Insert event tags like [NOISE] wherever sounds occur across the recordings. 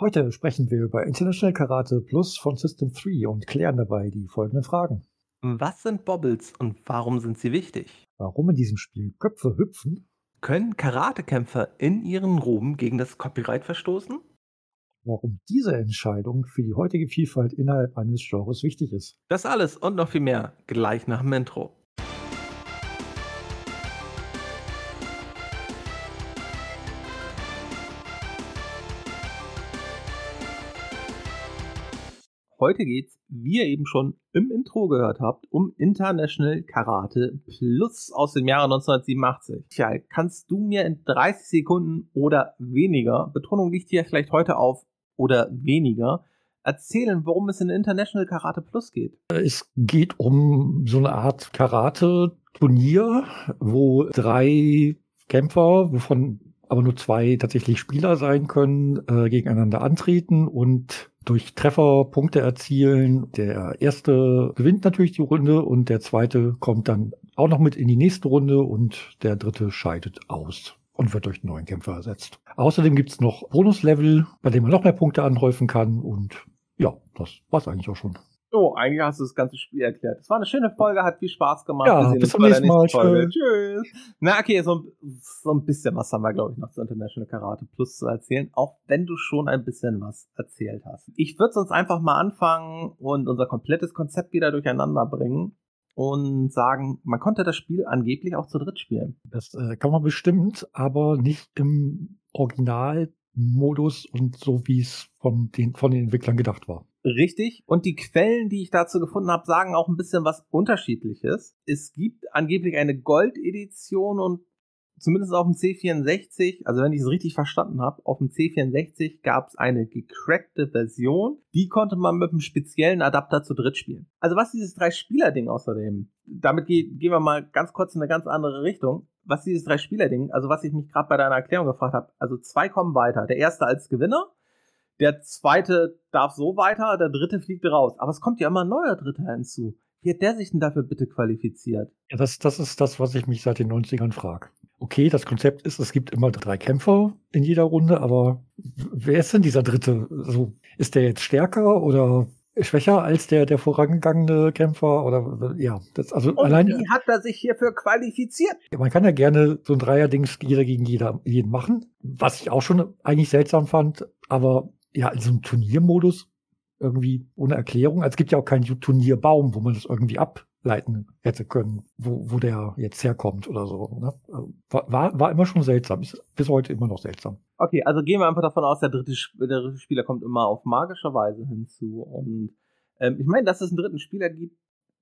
Heute sprechen wir über International Karate Plus von System 3 und klären dabei die folgenden Fragen. Was sind Bobbles und warum sind sie wichtig? Warum in diesem Spiel Köpfe hüpfen? Können Karatekämpfer in ihren Roben gegen das Copyright verstoßen? Warum diese Entscheidung für die heutige Vielfalt innerhalb eines Genres wichtig ist. Das alles und noch viel mehr gleich nach dem Intro. Heute geht's, wie ihr eben schon im Intro gehört habt, um International Karate Plus aus dem Jahre 1987. Tja, kannst du mir in 30 Sekunden oder weniger, Betonung liegt hier vielleicht heute auf oder weniger, erzählen, worum es in International Karate Plus geht? Es geht um so eine Art Karate-Turnier, wo drei Kämpfer, wovon aber nur zwei tatsächlich Spieler sein können, äh, gegeneinander antreten und durch Treffer Punkte erzielen. Der erste gewinnt natürlich die Runde und der zweite kommt dann auch noch mit in die nächste Runde und der dritte scheidet aus und wird durch einen neuen Kämpfer ersetzt. Außerdem gibt's noch Bonuslevel, bei dem man noch mehr Punkte anhäufen kann und ja, das war's eigentlich auch schon. Oh, eigentlich hast du das ganze Spiel erklärt. Es war eine schöne Folge, hat viel Spaß gemacht. Ja, bis zum nächsten Mal. Tschüss. Na, okay, so, so ein bisschen was haben wir, glaube ich, noch zu International Karate Plus zu erzählen, auch wenn du schon ein bisschen was erzählt hast. Ich würde sonst einfach mal anfangen und unser komplettes Konzept wieder durcheinander bringen und sagen, man konnte das Spiel angeblich auch zu dritt spielen. Das äh, kann man bestimmt, aber nicht im Originalmodus und so, wie es von den, von den Entwicklern gedacht war. Richtig. Und die Quellen, die ich dazu gefunden habe, sagen auch ein bisschen was Unterschiedliches. Es gibt angeblich eine Gold-Edition und zumindest auf dem C64, also wenn ich es richtig verstanden habe, auf dem C64 gab es eine gecrackte Version. Die konnte man mit einem speziellen Adapter zu dritt spielen. Also was dieses Drei-Spieler-Ding außerdem, damit ge gehen wir mal ganz kurz in eine ganz andere Richtung. Was dieses Drei-Spieler-Ding, also was ich mich gerade bei deiner Erklärung gefragt habe, also zwei kommen weiter. Der erste als Gewinner der zweite darf so weiter, der dritte fliegt raus. Aber es kommt ja immer ein neuer Dritter hinzu. Wie hat der sich denn dafür bitte qualifiziert? Ja, das, das ist das, was ich mich seit den 90ern frage. Okay, das Konzept ist, es gibt immer drei Kämpfer in jeder Runde, aber wer ist denn dieser Dritte? Also, ist der jetzt stärker oder schwächer als der, der vorangegangene Kämpfer oder ja, das also Und allein. Wie hat er sich hierfür qualifiziert? Man kann ja gerne so ein Dreierdings jeder gegen jeder, jeden machen, was ich auch schon eigentlich seltsam fand, aber ja, in so einem Turniermodus irgendwie ohne Erklärung. Also es gibt ja auch keinen Turnierbaum, wo man das irgendwie ableiten hätte können, wo, wo der jetzt herkommt oder so. Ne? Also war, war immer schon seltsam, ist bis heute immer noch seltsam. Okay, also gehen wir einfach davon aus, der dritte, der dritte Spieler kommt immer auf magische Weise hinzu. Und ähm, ich meine, dass es einen dritten Spieler gibt,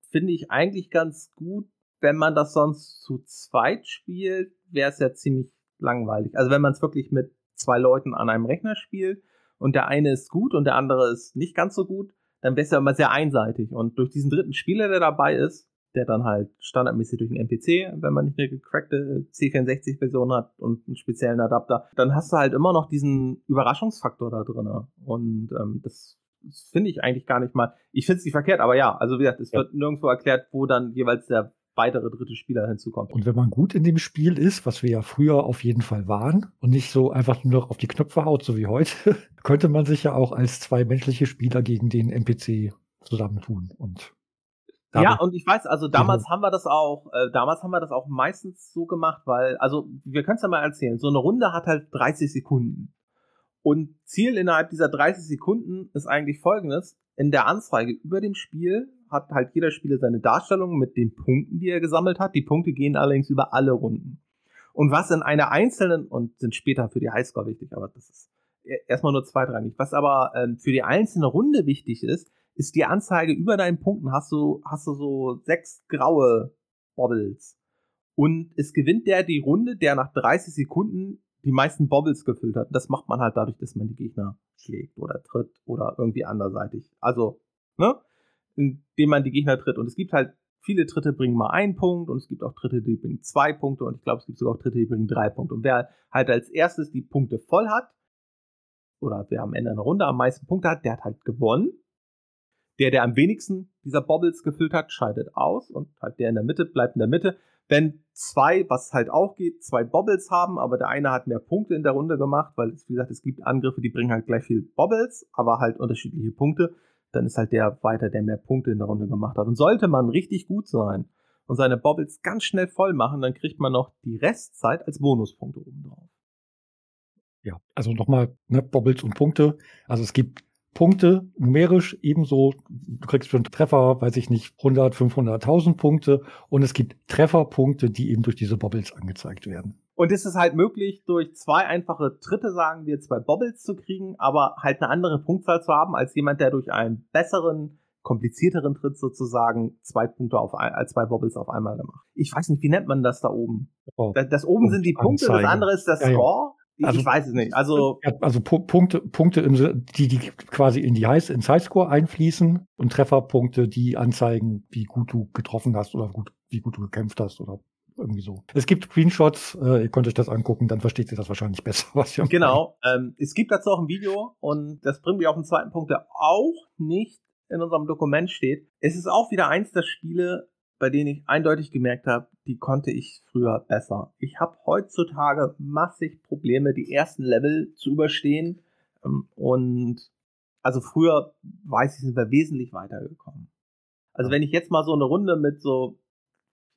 finde ich eigentlich ganz gut. Wenn man das sonst zu zweit spielt, wäre es ja ziemlich langweilig. Also wenn man es wirklich mit zwei Leuten an einem Rechner spielt, und der eine ist gut und der andere ist nicht ganz so gut, dann wäre es ja immer sehr einseitig. Und durch diesen dritten Spieler, der dabei ist, der dann halt standardmäßig durch einen NPC, wenn man nicht eine gecrackte C64-Version hat und einen speziellen Adapter, dann hast du halt immer noch diesen Überraschungsfaktor da drin. Und ähm, das, das finde ich eigentlich gar nicht mal. Ich finde es nicht verkehrt, aber ja, also wie gesagt, es ja. wird nirgendwo erklärt, wo dann jeweils der weitere dritte Spieler hinzukommt. Und wenn man gut in dem Spiel ist, was wir ja früher auf jeden Fall waren und nicht so einfach nur noch auf die Knöpfe haut, so wie heute, [LAUGHS] könnte man sich ja auch als zwei menschliche Spieler gegen den NPC zusammentun und ja, und ich weiß, also damals haben wir das auch, äh, damals haben wir das auch meistens so gemacht, weil, also wir können es ja mal erzählen, so eine Runde hat halt 30 Sekunden. Und Ziel innerhalb dieser 30 Sekunden ist eigentlich folgendes. In der Anzeige über dem Spiel hat halt jeder Spieler seine Darstellung mit den Punkten, die er gesammelt hat. Die Punkte gehen allerdings über alle Runden. Und was in einer einzelnen, und sind später für die Highscore wichtig, aber das ist e-, erstmal nur zweitrangig. Was aber ähm, für die einzelne Runde wichtig ist, ist die Anzeige über deinen Punkten hast du, hast du so sechs graue Bobbles. Und es gewinnt der die Runde, der nach 30 Sekunden die meisten Bobbles gefüllt hat. Das macht man halt dadurch, dass man die Gegner schlägt oder tritt oder irgendwie anderseitig. Also, ne? Indem man die Gegner tritt. Und es gibt halt viele Tritte bringen mal einen Punkt und es gibt auch Tritte, die bringen zwei Punkte und ich glaube, es gibt sogar auch Tritte, die bringen drei Punkte. Und wer halt als erstes die Punkte voll hat, oder wer am Ende einer Runde am meisten Punkte hat, der hat halt gewonnen. Der, der am wenigsten dieser Bobbles gefüllt hat, scheidet aus und halt der in der Mitte bleibt in der Mitte. wenn zwei, was halt auch geht, zwei Bobbles haben, aber der eine hat mehr Punkte in der Runde gemacht, weil, wie gesagt, es gibt Angriffe, die bringen halt gleich viel Bobbles, aber halt unterschiedliche Punkte, dann ist halt der weiter, der mehr Punkte in der Runde gemacht hat. Und sollte man richtig gut sein und seine Bobbles ganz schnell voll machen, dann kriegt man noch die Restzeit als Bonuspunkte oben drauf. Ja, also nochmal, ne, Bobbles und Punkte. Also es gibt Punkte, numerisch ebenso. Du kriegst für einen Treffer, weiß ich nicht, 100, 500, 1000 Punkte. Und es gibt Trefferpunkte, die eben durch diese Bobbles angezeigt werden. Und es ist halt möglich, durch zwei einfache Tritte, sagen wir, zwei Bobbles zu kriegen, aber halt eine andere Punktzahl zu haben, als jemand, der durch einen besseren, komplizierteren Tritt sozusagen zwei Punkte auf ein, als zwei Bobbles auf einmal gemacht. Ich weiß nicht, wie nennt man das da oben? Oh, das, das oben sind die Punkte, das andere ist das Score. Ja. Also, ich weiß es nicht. Also, also Punkte, Punkte, im, die, die quasi in die High, ins Highscore einfließen und Trefferpunkte, die anzeigen, wie gut du getroffen hast oder gut, wie gut du gekämpft hast oder irgendwie so. Es gibt Screenshots, äh, ihr könnt euch das angucken, dann versteht ihr das wahrscheinlich besser, [LAUGHS] was wir Genau. Ähm, es gibt dazu auch ein Video und das bringt mich auf den zweiten Punkt, der auch nicht in unserem Dokument steht. Es ist auch wieder eins der Spiele, bei denen ich eindeutig gemerkt habe, die konnte ich früher besser. Ich habe heutzutage massig Probleme, die ersten Level zu überstehen. Ähm, und also früher, weiß ich, sind wir wesentlich weitergekommen. Also wenn ich jetzt mal so eine Runde mit so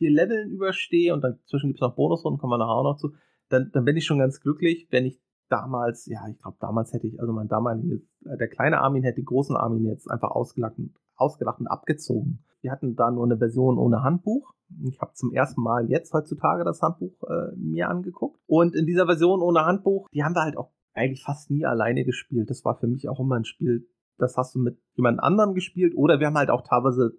vier Leveln überstehe und dann zwischen gibt es noch Bonusrunden, kommen wir nachher auch noch zu, dann, dann bin ich schon ganz glücklich, wenn ich damals, ja, ich glaube, damals hätte ich, also mein damaliges, äh, der kleine Armin hätte den großen Armin jetzt einfach ausgelacht, ausgelacht und abgezogen. Wir hatten da nur eine Version ohne Handbuch. Ich habe zum ersten Mal jetzt heutzutage das Handbuch äh, mir angeguckt. Und in dieser Version ohne Handbuch, die haben wir halt auch eigentlich fast nie alleine gespielt. Das war für mich auch immer ein Spiel, das hast du mit jemand anderem gespielt. Oder wir haben halt auch teilweise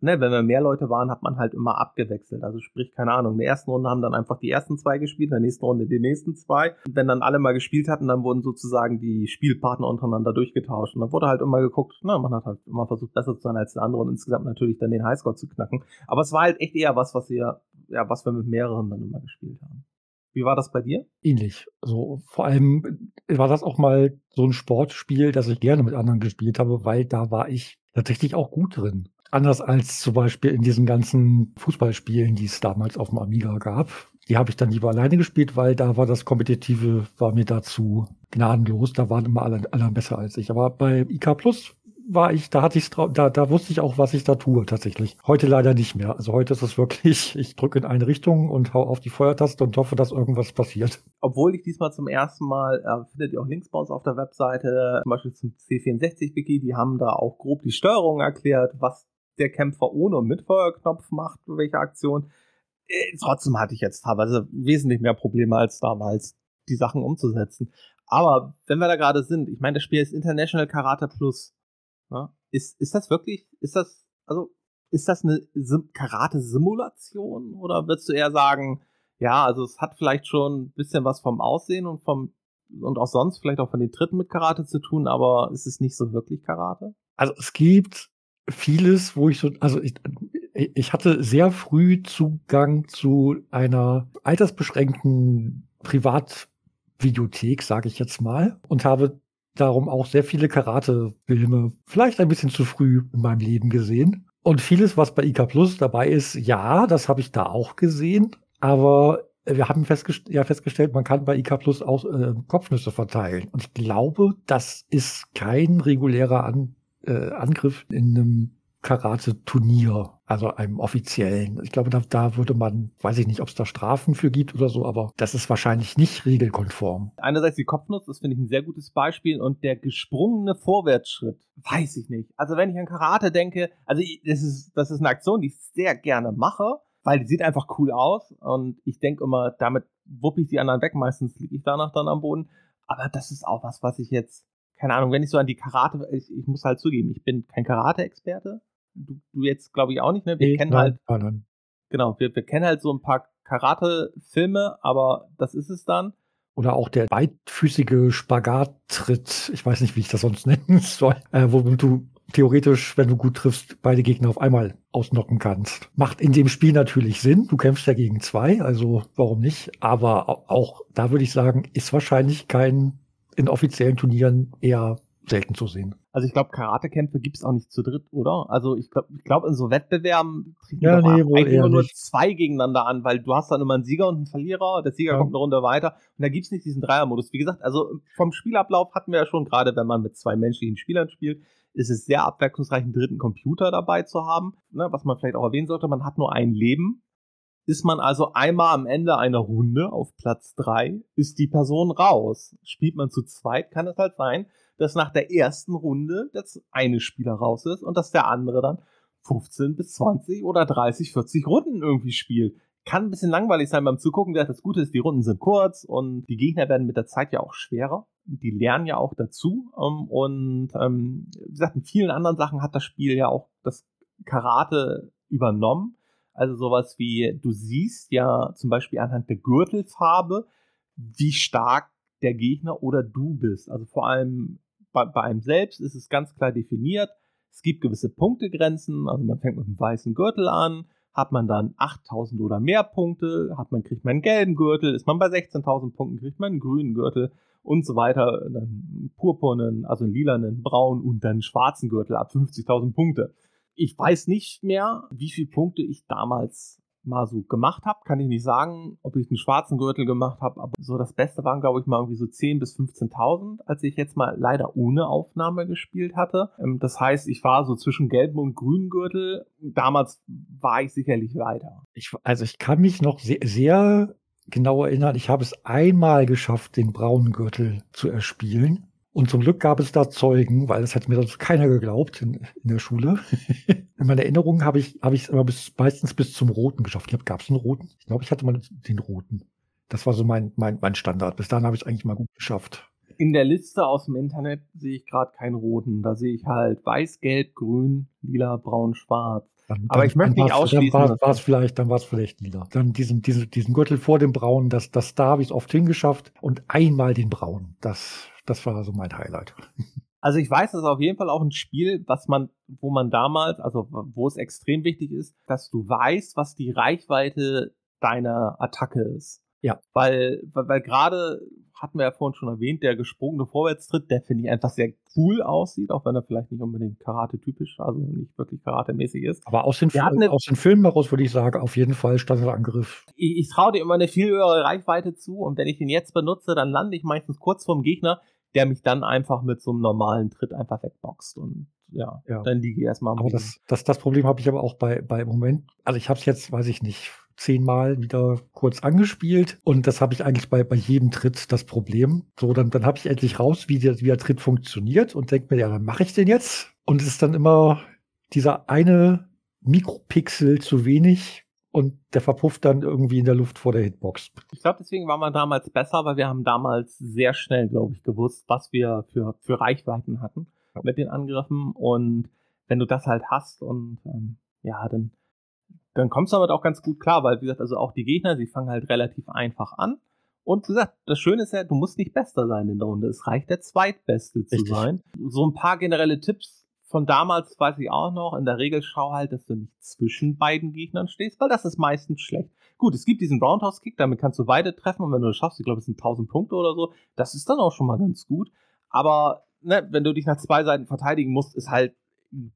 ne, wenn wir mehr Leute waren, hat man halt immer abgewechselt. Also sprich, keine Ahnung, in der ersten Runde haben dann einfach die ersten zwei gespielt, in der nächsten Runde die nächsten zwei. Und wenn dann alle mal gespielt hatten, dann wurden sozusagen die Spielpartner untereinander durchgetauscht. Und dann wurde halt immer geguckt, na, man hat halt immer versucht, besser zu sein als der andere und insgesamt natürlich dann den Highscore zu knacken. Aber es war halt echt eher was, was wir, ja, was wir mit mehreren dann immer gespielt haben. Wie war das bei dir? Ähnlich. So, vor allem war das auch mal so ein Sportspiel, das ich gerne mit anderen gespielt habe, weil da war ich tatsächlich auch gut drin. Anders als zum Beispiel in diesen ganzen Fußballspielen, die es damals auf dem Amiga gab. Die habe ich dann lieber alleine gespielt, weil da war das Kompetitive, war mir dazu gnadenlos. Da waren immer alle, alle besser als ich. Aber bei IK Plus war ich, da hatte ich da, da wusste ich auch, was ich da tue tatsächlich. Heute leider nicht mehr. Also heute ist es wirklich, [LAUGHS] ich drücke in eine Richtung und hau auf die Feuertaste und hoffe, dass irgendwas passiert. Obwohl ich diesmal zum ersten Mal, äh, findet ihr auch Links bei uns auf der Webseite, zum Beispiel zum C64-Wiki, die haben da auch grob die Steuerung erklärt, was der Kämpfer ohne und mit Feuerknopf macht, welche Aktion. Äh, trotzdem hatte ich jetzt teilweise wesentlich mehr Probleme als damals, die Sachen umzusetzen. Aber wenn wir da gerade sind, ich meine, das Spiel ist International Karate Plus. Ja? Ist, ist das wirklich, ist das, also, ist das eine Sim Karate-Simulation? Oder würdest du eher sagen, ja, also es hat vielleicht schon ein bisschen was vom Aussehen und vom und auch sonst vielleicht auch von den Tritten mit Karate zu tun, aber ist es nicht so wirklich Karate? Also es gibt vieles, wo ich so, also ich, ich hatte sehr früh Zugang zu einer altersbeschränkten Privatvideothek, sage ich jetzt mal, und habe darum auch sehr viele Karate-Filme vielleicht ein bisschen zu früh in meinem Leben gesehen. Und vieles, was bei IK Plus dabei ist, ja, das habe ich da auch gesehen, aber wir haben festgest ja festgestellt, man kann bei IK Plus auch äh, Kopfnüsse verteilen. Und ich glaube, das ist kein regulärer An äh, Angriff in einem Karate-Turnier, also einem offiziellen. Ich glaube, da, da würde man, weiß ich nicht, ob es da Strafen für gibt oder so, aber das ist wahrscheinlich nicht regelkonform. Einerseits die Kopfnuss, das finde ich ein sehr gutes Beispiel und der gesprungene Vorwärtsschritt, weiß ich nicht. Also wenn ich an Karate denke, also das ist, das ist eine Aktion, die ich sehr gerne mache, weil die sieht einfach cool aus und ich denke immer, damit wuppe ich die anderen weg, meistens liege ich danach dann am Boden. Aber das ist auch was, was ich jetzt keine Ahnung, wenn ich so an die Karate, ich, ich muss halt zugeben, ich bin kein Karate-Experte. Du, du jetzt, glaube ich, auch nicht, ne? Wir nee, kennen nein, halt. Nein. Genau, wir, wir kennen halt so ein paar Karate-Filme, aber das ist es dann. Oder auch der beidfüßige Spagattritt, ich weiß nicht, wie ich das sonst [LAUGHS] nennen soll, äh, wo du theoretisch, wenn du gut triffst, beide Gegner auf einmal ausnocken kannst. Macht in dem Spiel natürlich Sinn. Du kämpfst ja gegen zwei, also warum nicht? Aber auch da würde ich sagen, ist wahrscheinlich kein in offiziellen Turnieren eher selten zu sehen. Also ich glaube, Karatekämpfe gibt es auch nicht zu dritt, oder? Also ich glaube, ich glaub, in so Wettbewerben treten ja, nee, eigentlich immer nur zwei gegeneinander an, weil du hast dann immer einen Sieger und einen Verlierer, der Sieger ja. kommt eine Runde weiter und da gibt es nicht diesen Dreiermodus. Wie gesagt, also vom Spielablauf hatten wir ja schon, gerade wenn man mit zwei menschlichen Spielern spielt, ist es sehr abwechslungsreich, einen dritten Computer dabei zu haben. Ne, was man vielleicht auch erwähnen sollte, man hat nur ein Leben. Ist man also einmal am Ende einer Runde auf Platz drei, ist die Person raus. Spielt man zu zweit, kann es halt sein, dass nach der ersten Runde das eine Spieler raus ist und dass der andere dann 15 bis 20 oder 30, 40 Runden irgendwie spielt. Kann ein bisschen langweilig sein beim Zugucken. Das Gute ist, die Runden sind kurz und die Gegner werden mit der Zeit ja auch schwerer. Die lernen ja auch dazu. Ähm, und ähm, wie gesagt, in vielen anderen Sachen hat das Spiel ja auch das Karate übernommen. Also sowas wie, du siehst ja zum Beispiel anhand der Gürtelfarbe, wie stark der Gegner oder du bist. Also vor allem bei, bei einem selbst ist es ganz klar definiert. Es gibt gewisse Punktegrenzen, also man fängt mit einem weißen Gürtel an, hat man dann 8000 oder mehr Punkte, hat man, kriegt man einen gelben Gürtel, ist man bei 16.000 Punkten, kriegt man einen grünen Gürtel und so weiter, dann purpurnen, also einen lilanen, braunen und dann einen schwarzen Gürtel ab 50.000 Punkte. Ich weiß nicht mehr, wie viele Punkte ich damals mal so gemacht habe, kann ich nicht sagen, ob ich einen schwarzen Gürtel gemacht habe, aber so das Beste waren, glaube ich, mal irgendwie so 10.000 bis 15.000, als ich jetzt mal leider ohne Aufnahme gespielt hatte. Ähm, das heißt, ich war so zwischen gelben und grünen Gürtel. Damals war ich sicherlich weiter. Ich, also ich kann mich noch sehr, sehr genau erinnern, ich habe es einmal geschafft, den braunen Gürtel zu erspielen. Und zum Glück gab es da Zeugen, weil das hat mir sonst keiner geglaubt in, in der Schule. [LAUGHS] in meiner Erinnerung habe ich habe ich es immer bis meistens bis zum roten geschafft. Gab es einen roten? Ich glaube, ich hatte mal den roten. Das war so mein mein mein Standard. Bis dahin habe ich es eigentlich mal gut geschafft. In der Liste aus dem Internet sehe ich gerade keinen roten. Da sehe ich halt weiß, gelb, grün, lila, braun, schwarz. Dann, Aber ich möchte nicht ausschließen. Dann war es vielleicht, dann war es vielleicht lila. Dann diesen, diesen, diesen Gürtel vor dem Braun, das, das da habe ich es oft hingeschafft und einmal den Braun. Das das war so mein Highlight. Also ich weiß, das ist auf jeden Fall auch ein Spiel, was man, wo man damals, also wo es extrem wichtig ist, dass du weißt, was die Reichweite deiner Attacke ist. Ja. Weil, weil, weil gerade hatten wir ja vorhin schon erwähnt, der gesprungene Vorwärtstritt, der finde ich einfach sehr cool aussieht, auch wenn er vielleicht nicht unbedingt Karate-typisch, also nicht wirklich Karate-mäßig ist. Aber aus den, eine, aus den Filmen heraus würde ich sagen, auf jeden Fall Standardangriff. Ich, ich traue dir immer eine viel höhere Reichweite zu und wenn ich den jetzt benutze, dann lande ich meistens kurz vorm Gegner, der mich dann einfach mit so einem normalen Tritt einfach wegboxt und ja, ja. dann liege ich erstmal am Aber das, das, das Problem habe ich aber auch bei, bei Moment, also ich habe es jetzt, weiß ich nicht, zehnmal wieder kurz angespielt und das habe ich eigentlich bei, bei jedem Tritt das Problem. So, dann, dann habe ich endlich raus, wie der, wie der Tritt funktioniert und denke mir, ja, dann mache ich den jetzt. Und es ist dann immer dieser eine Mikropixel zu wenig, und der verpufft dann irgendwie in der Luft vor der Hitbox. Ich glaube, deswegen war man damals besser, weil wir haben damals sehr schnell, glaube ich, gewusst, was wir für, für Reichweiten hatten ja. mit den Angriffen. Und wenn du das halt hast und ähm, ja, dann, dann kommst du damit auch ganz gut klar, weil, wie gesagt, also auch die Gegner, sie fangen halt relativ einfach an. Und wie gesagt, das Schöne ist ja, du musst nicht Bester sein in der Runde. Es reicht der Zweitbeste zu Richtig. sein. So ein paar generelle Tipps von damals weiß ich auch noch, in der Regel schau halt, dass du nicht zwischen beiden Gegnern stehst, weil das ist meistens schlecht. Gut, es gibt diesen Roundhouse-Kick, damit kannst du beide treffen und wenn du das schaffst, ich glaube, es sind 1000 Punkte oder so, das ist dann auch schon mal ganz gut. Aber ne, wenn du dich nach zwei Seiten verteidigen musst, ist halt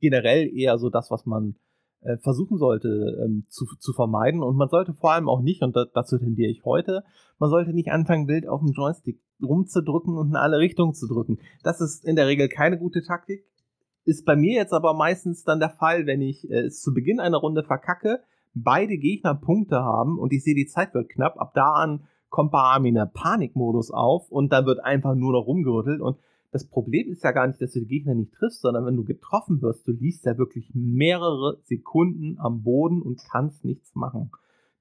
generell eher so das, was man äh, versuchen sollte ähm, zu, zu vermeiden. Und man sollte vor allem auch nicht, und da, dazu tendiere ich heute, man sollte nicht anfangen, wild auf dem Joystick rumzudrücken und in alle Richtungen zu drücken. Das ist in der Regel keine gute Taktik ist bei mir jetzt aber meistens dann der Fall, wenn ich äh, es zu Beginn einer Runde verkacke, beide Gegner Punkte haben und ich sehe, die Zeit wird knapp. Ab da an kommt bei Armin der Panikmodus auf und dann wird einfach nur noch rumgerüttelt. Und das Problem ist ja gar nicht, dass du die Gegner nicht triffst, sondern wenn du getroffen wirst, du liegst ja wirklich mehrere Sekunden am Boden und kannst nichts machen.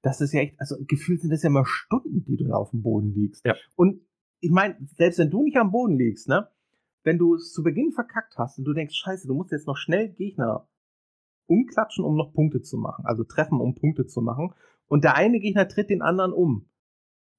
Das ist ja echt, also gefühlt sind das ja immer Stunden, die du da auf dem Boden liegst. Ja. Und ich meine, selbst wenn du nicht am Boden liegst, ne, wenn du es zu Beginn verkackt hast und du denkst, scheiße, du musst jetzt noch schnell Gegner umklatschen, um noch Punkte zu machen, also treffen, um Punkte zu machen, und der eine Gegner tritt den anderen um.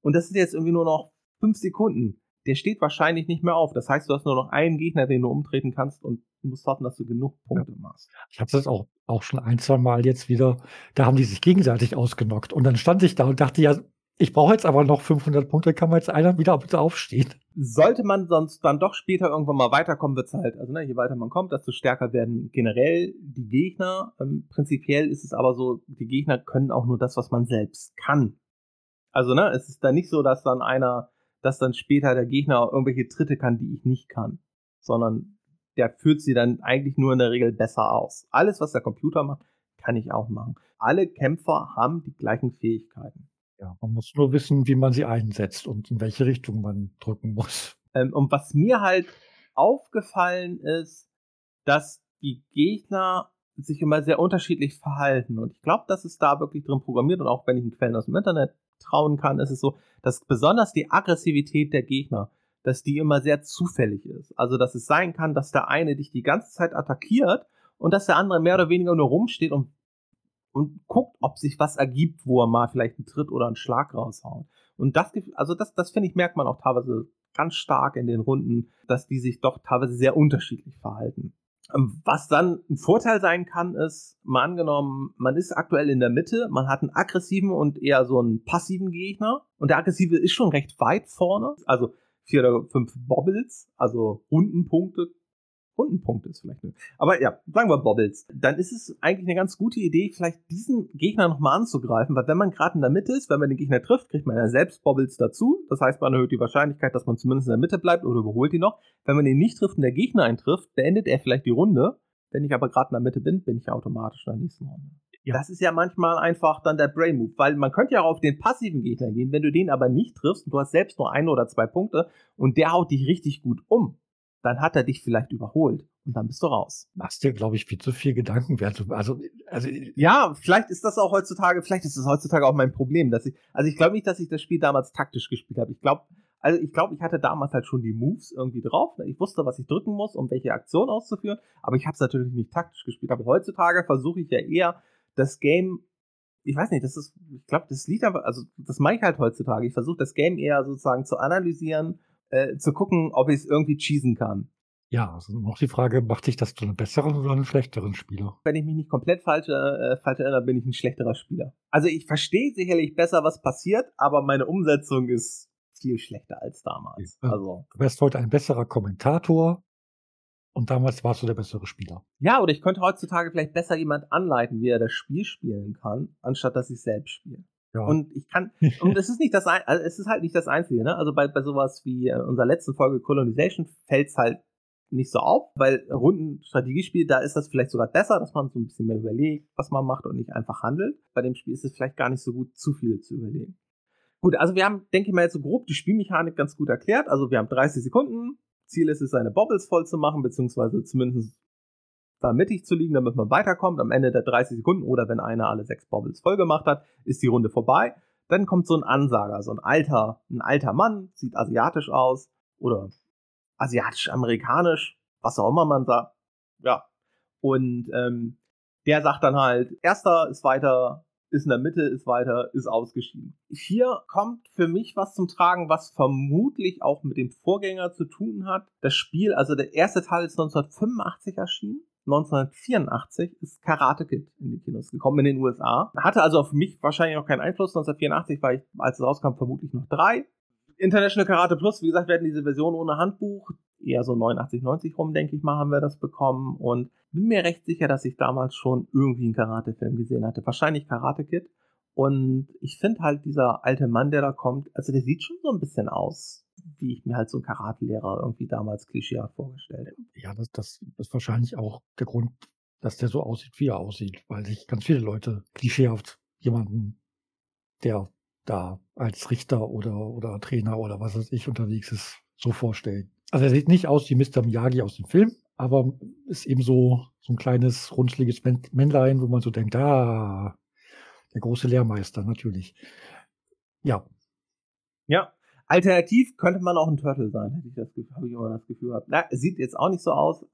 Und das ist jetzt irgendwie nur noch fünf Sekunden. Der steht wahrscheinlich nicht mehr auf. Das heißt, du hast nur noch einen Gegner, den du umtreten kannst und musst hoffen, dass du genug Punkte ja. machst. Ich habe das auch, auch schon ein, zwei Mal jetzt wieder, da haben die sich gegenseitig ausgenockt. Und dann stand ich da und dachte, ja, Ich brauche jetzt aber noch 500 Punkte, kann man jetzt einer wieder bitte aufstehen? Sollte man sonst dann doch später irgendwann mal weiterkommen, wird es halt, also ne, je weiter man kommt, desto stärker werden generell die Gegner. Ähm, prinzipiell ist es aber so, die Gegner können auch nur das, was man selbst kann. Also, ne, es ist dann nicht so, dass dann einer, dass dann später der Gegner irgendwelche Tritte kann, die ich nicht kann. Sondern der führt sie dann eigentlich nur in der Regel besser aus. Alles, was der Computer macht, kann ich auch machen. Alle Kämpfer haben die gleichen Fähigkeiten. Ja, man muss nur wissen, wie man sie einsetzt und in welche Richtung man drücken muss. Ähm, und was mir halt aufgefallen ist, dass die Gegner sich immer sehr unterschiedlich verhalten. Und ich glaube, das ist da wirklich drin programmiert. Und auch wenn ich in Quellen aus dem Internet trauen kann, ist es so, dass besonders die Aggressivität der Gegner, dass die immer sehr zufällig ist. Also, dass es sein kann, dass der eine dich die ganze Zeit attackiert und dass der andere mehr oder weniger nur rumsteht und und guckt, ob sich was ergibt, wo er mal vielleicht einen Tritt oder einen Schlag raushaut. Und das, also das, das finde ich, merkt man auch teilweise ganz stark in den Runden, dass die sich doch teilweise sehr unterschiedlich verhalten. Was dann ein Vorteil sein kann, ist, mal angenommen, man ist aktuell in der Mitte, man hat einen aggressiven und eher so einen passiven Gegner und der aggressive ist schon recht weit vorne, also vier oder fünf Bobbles, also Rundenpunkte Rundenpunkt ist vielleicht. Nicht. Aber ja, sagen wir Bobbles. Dann ist es eigentlich eine ganz gute Idee, vielleicht diesen Gegner nochmal anzugreifen, weil wenn man gerade in der Mitte ist, wenn man den Gegner trifft, kriegt man ja selbst Bobbles dazu. Das heißt, man erhöht die Wahrscheinlichkeit, dass man zumindest in der Mitte bleibt oder überholt ihn noch. Wenn man ihn nicht trifft und der Gegner eintrifft, beendet er vielleicht die Runde. Wenn ich aber gerade in der Mitte bin, bin ich automatisch in der nächsten Runde. Ja. Das ist ja manchmal einfach dann der Brain Move, weil man könnte ja auch auf den passiven Gegner gehen, wenn du den aber nicht triffst und du hast selbst nur ein oder zwei Punkte und der haut dich richtig gut um dann hat er dich vielleicht überholt und dann bist du raus. Machst dir, glaube ich, viel zu viel Gedanken wert. Also, also ja, vielleicht ist das auch heutzutage, vielleicht ist das heutzutage auch mein Problem, dass ich, also ich glaube nicht, dass ich das Spiel damals taktisch gespielt habe. Ich glaube, also ich glaube, ich hatte damals halt schon die Moves irgendwie drauf. Ich wusste, was ich drücken muss, um welche Aktion auszuführen, aber ich habe es natürlich nicht taktisch gespielt. Aber heutzutage versuche ich ja eher das Game ich weiß nicht, das ist, ich glaube, das liegt aber, also das mache ich halt heutzutage. Ich versuche das Game eher sozusagen zu analysieren äh, zu gucken, ob ich es irgendwie cheesen kann. Ja, also noch die Frage, macht sich das zu einem besseren oder einem schlechteren Spieler? Wenn ich mich nicht komplett falsch, äh, falsch erinnere, bin ich ein schlechterer Spieler. Also ich verstehe sicherlich besser, was passiert, aber meine Umsetzung ist viel schlechter als damals. Ja. Also. Du wärst heute ein besserer Kommentator und damals warst du der bessere Spieler. Ja, oder ich könnte heutzutage vielleicht besser jemand anleiten, wie er das Spiel spielen kann, anstatt dass ich selbst spiele. Ja. Und ich kann, und es ist nicht das, also es ist halt nicht das Einzige, ne? Also bei, bei sowas wie äh, unserer letzten Folge Colonization fällt es halt nicht so auf, weil Rundenstrategiespiel, da ist das vielleicht sogar besser, dass man so ein bisschen mehr überlegt, was man macht und nicht einfach handelt. Bei dem Spiel ist es vielleicht gar nicht so gut, zu viel zu überlegen. Gut, also wir haben, denke ich mal, jetzt so grob die Spielmechanik ganz gut erklärt. Also wir haben 30 Sekunden. Ziel ist es, seine Bobbles voll zu machen, beziehungsweise zumindest da mittig zu liegen, damit man weiterkommt. Am Ende der 30 Sekunden oder wenn einer alle sechs Bobbles voll gemacht hat, ist die Runde vorbei. Dann kommt so ein Ansager, so ein alter, ein alter Mann, sieht asiatisch aus oder asiatisch-amerikanisch, was auch immer man sagt. Ja. Und ähm, der sagt dann halt, erster ist weiter, ist in der Mitte, ist weiter, ist ausgeschieden. Hier kommt für mich was zum Tragen, was vermutlich auch mit dem Vorgänger zu tun hat. Das Spiel, also der erste Teil ist 1985 erschienen 1984 ist Karate Kid in die Kinos gekommen in den USA. Hatte also auf mich wahrscheinlich noch keinen Einfluss. 1984 war ich, als es rauskam, vermutlich noch drei. International Karate Plus, wie gesagt, werden diese Version ohne Handbuch. Eher so 89, 90 rum, denke ich mal, haben wir das bekommen. Und bin mir recht sicher, dass ich damals schon irgendwie einen Karate-Film gesehen hatte. Wahrscheinlich Karate Kid. Und ich finde halt, dieser alte Mann, der da kommt, also der sieht schon so ein bisschen aus wie ich mir halt so einen Karatelehrer irgendwie damals klischeehaft vorgestellt habe. Ja, das, das ist wahrscheinlich auch der Grund, dass der so aussieht, wie er aussieht, weil sich ganz viele Leute klischeehaft jemanden, der da als Richter oder, oder Trainer oder was weiß ich unterwegs ist, so vorstellen. Also er sieht nicht aus wie Mr. Miyagi aus dem Film, aber ist eben so, so ein kleines, runzliges Männlein, wo man so denkt, ah, der große Lehrmeister, natürlich. Ja. Ja, Alternativ könnte man auch ein Turtle sein, hätte ich das Gefühl, habe ich immer das Gefühl gehabt. Na, sieht jetzt auch nicht so aus,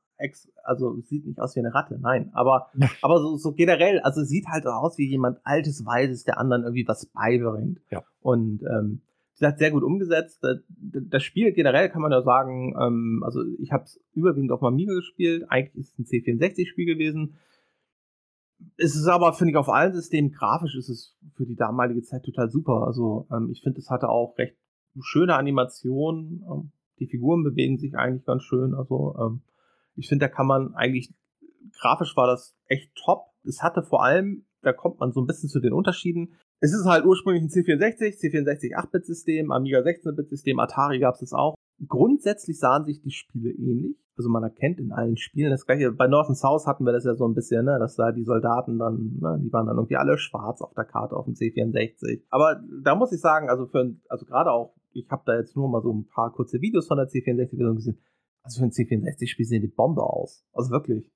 also sieht nicht aus wie eine Ratte, nein, aber, ja. aber so, so generell, also sieht halt aus wie jemand Altes, Weises, der anderen irgendwie was beibringt. Ja. Und ähm, sie hat sehr gut umgesetzt. Das Spiel generell kann man ja sagen, ähm, also ich habe es überwiegend auf Amiga gespielt, eigentlich ist es ein C64-Spiel gewesen. Es ist aber, finde ich, auf allen Systemen grafisch ist es für die damalige Zeit total super. Also ähm, ich finde, es hatte auch recht schöne Animationen. Ähm, die Figuren bewegen sich eigentlich ganz schön. Also ähm, ich finde, da kann man eigentlich, grafisch war das echt top. Es hatte vor allem, da kommt man so ein bisschen zu den Unterschieden. Es ist halt ursprünglich ein C64, C64 8-Bit-System, Amiga 16-Bit-System, Atari gab es auch. Grundsätzlich sahen sich die Spiele ähnlich. Also man erkennt in allen Spielen das gleiche. Bei North and South hatten wir das ja so ein bisschen, ne, dass da die Soldaten dann, ne, die waren dann irgendwie alle schwarz auf der Karte auf dem C64. Aber da muss ich sagen, also für, also gerade auch, ich habe da jetzt nur mal so ein paar kurze Videos von der C64-Version gesehen. Also für ein C64-Spiel sehen die Bombe aus. Also wirklich.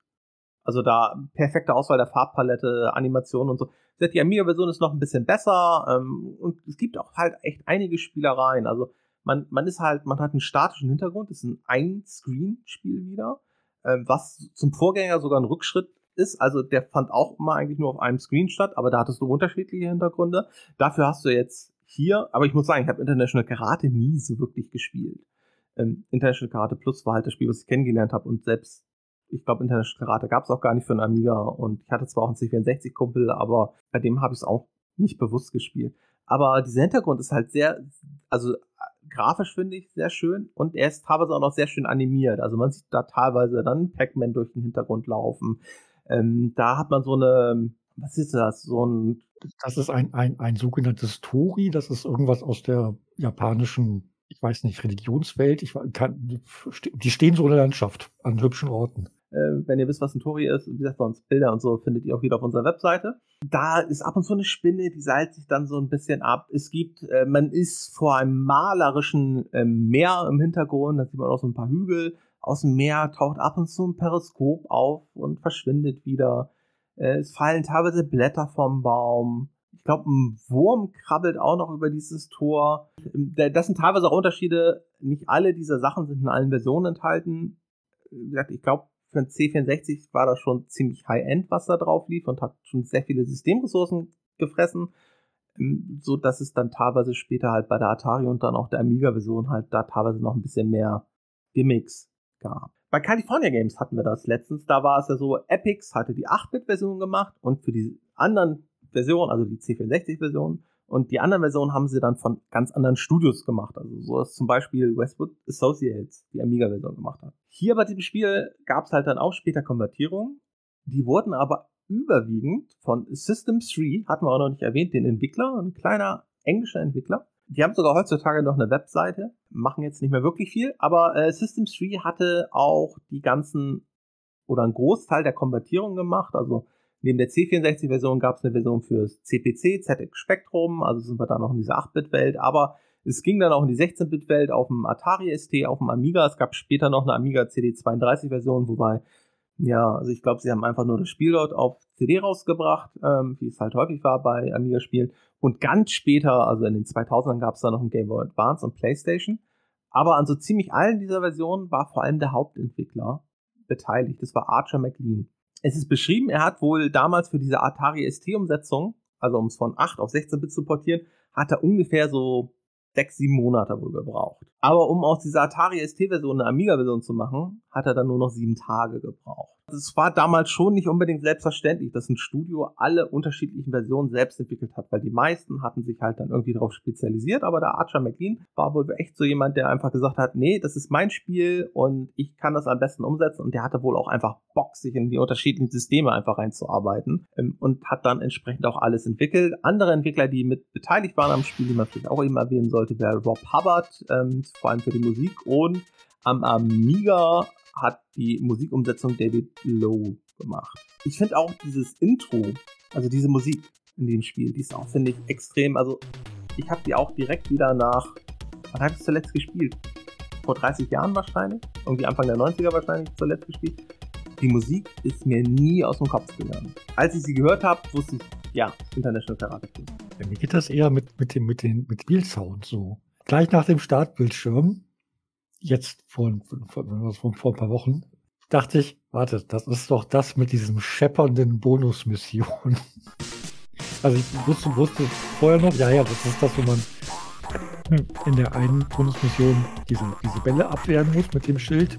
Also da perfekte Auswahl der Farbpalette, Animation und so. Die Amiga-Version ist noch ein bisschen besser ähm, und es gibt auch halt echt einige Spielereien. Also man, man ist halt, man hat einen statischen Hintergrund, ist ein Ein-Screen-Spiel wieder, ähm, was zum Vorgänger sogar ein Rückschritt ist. Also der fand auch immer eigentlich nur auf einem Screen statt, aber da hattest du unterschiedliche Hintergründe. Dafür hast du jetzt hier, aber ich muss sagen, ich habe International Karate nie so wirklich gespielt. Ähm, International Karate Plus war halt das Spiel, was ich kennengelernt habe und selbst ich glaube, International Karate gab es auch gar nicht für einen Amiga und ich hatte zwar auch einen C64-Kumpel, aber bei dem habe ich es auch nicht bewusst gespielt. Aber dieser Hintergrund ist halt sehr, also grafisch finde ich sehr schön und er ist teilweise auch noch sehr schön animiert. Also man sieht da teilweise dann Pac-Man durch den Hintergrund laufen. Ähm, da hat man so eine, was ist das? So ein. Das ist ein, ein, ein sogenanntes Tori, das ist irgendwas aus der japanischen, ich weiß nicht, Religionswelt. Ich kann, die stehen so in der Landschaft an hübschen Orten. Äh, wenn ihr wisst, was ein Tori ist, wie gesagt, sonst Bilder und so findet ihr auch wieder auf unserer Webseite. Da ist ab und zu eine Spinne, die seilt sich dann so ein bisschen ab. Es gibt, äh, man ist vor einem malerischen äh, Meer im Hintergrund, da sieht man auch so ein paar Hügel. Aus dem Meer taucht ab und zu ein Periskop auf und verschwindet wieder. Äh, es fallen teilweise Blätter vom Baum. Ich glaube, ein Wurm krabbelt auch noch über dieses Tor. Das sind teilweise auch Unterschiede. Nicht alle dieser Sachen sind in allen Versionen enthalten. Wie gesagt, ich glaube, für ein C64 war das schon ziemlich High-End, was da drauf lief und hat schon sehr viele Systemressourcen gefressen, ähm, so dass es dann teilweise später halt bei der Atari und dann auch der Amiga-Version halt da teilweise noch ein bisschen mehr Gimmicks gab. Bei California Games hatten wir das letztens, da war es ja so, Epix hatte die 8-Bit-Version gemacht und für die anderen Versionen, also die C64-Version, und die anderen Versionen haben sie dann von ganz anderen Studios gemacht. Also so ist zum Beispiel Westwood Associates die Amiga-Version gemacht hat. Hier bei diesem Spiel gab es halt dann auch später Konvertierungen. Die wurden aber überwiegend von System 3, hatten wir auch noch nicht erwähnt, den Entwickler, ein kleiner englischer Entwickler. Die haben sogar heutzutage noch eine Webseite, machen jetzt nicht mehr wirklich viel, aber äh, System 3 hatte auch die ganzen oder einen Großteil der Konvertierung gemacht. Also Neben der C64-Version gab es eine Version fürs CPC, ZX Spectrum, also sind wir da noch in dieser 8-Bit-Welt, aber es ging dann auch in die 16-Bit-Welt auf dem Atari ST, auf dem Amiga. Es gab später noch eine Amiga CD32-Version, wobei, ja, also ich glaube, sie haben einfach nur das Spiel dort auf CD rausgebracht, ähm, wie es halt häufig war bei Amiga-Spielen. Und ganz später, also in den 2000ern, gab es da noch ein Game Boy Advance und PlayStation. Aber an so ziemlich allen dieser Versionen war vor allem der Hauptentwickler beteiligt. Das war Archer McLean. Es ist beschrieben, er hat wohl damals für diese Atari ST-Umsetzung, also um es von 8 auf 16 Bit zu portieren, hat er ungefähr so sechs, sieben Monate wohl gebraucht. Aber um aus dieser Atari ST-Version eine Amiga-Version zu machen, hat er dann nur noch sieben Tage gebraucht. Es war damals schon nicht unbedingt selbstverständlich, dass ein Studio alle unterschiedlichen Versionen selbst entwickelt hat, weil die meisten hatten sich halt dann irgendwie darauf spezialisiert, aber der Archer McLean war wohl echt so jemand, der einfach gesagt hat, nee, das ist mein Spiel und ich kann das am besten umsetzen und der hatte wohl auch einfach Bock, sich in die unterschiedlichen Systeme einfach reinzuarbeiten ähm, und hat dann entsprechend auch alles entwickelt. Andere Entwickler, die mit beteiligt waren am Spiel, die man vielleicht auch eben erwähnen sollte, wäre Rob Hubbard, ähm, vor allem für die Musik und am Amiga hat die Musikumsetzung David Lowe gemacht. Ich finde auch dieses Intro, also diese Musik in dem Spiel, die ist auch, finde ich, extrem. Also, ich habe die auch direkt wieder nach. Wann habe ich zuletzt gespielt? Vor 30 Jahren wahrscheinlich. Irgendwie Anfang der 90er wahrscheinlich zuletzt gespielt. Die Musik ist mir nie aus dem Kopf gegangen. Als ich sie gehört habe, wusste ich, ja, International Karate. Ja, mir geht das eher mit, mit dem, mit den, mit Spielsound so. Gleich nach dem Startbildschirm jetzt vor, vor, vor, vor ein paar Wochen, dachte ich, warte, das ist doch das mit diesem scheppernden Bonusmission. [LAUGHS] Also ich wusste, wusste vorher noch, ja, ja, das ist das, wo man in der einen Bonusmission diese, diese Bälle abwehren muss mit dem Schild.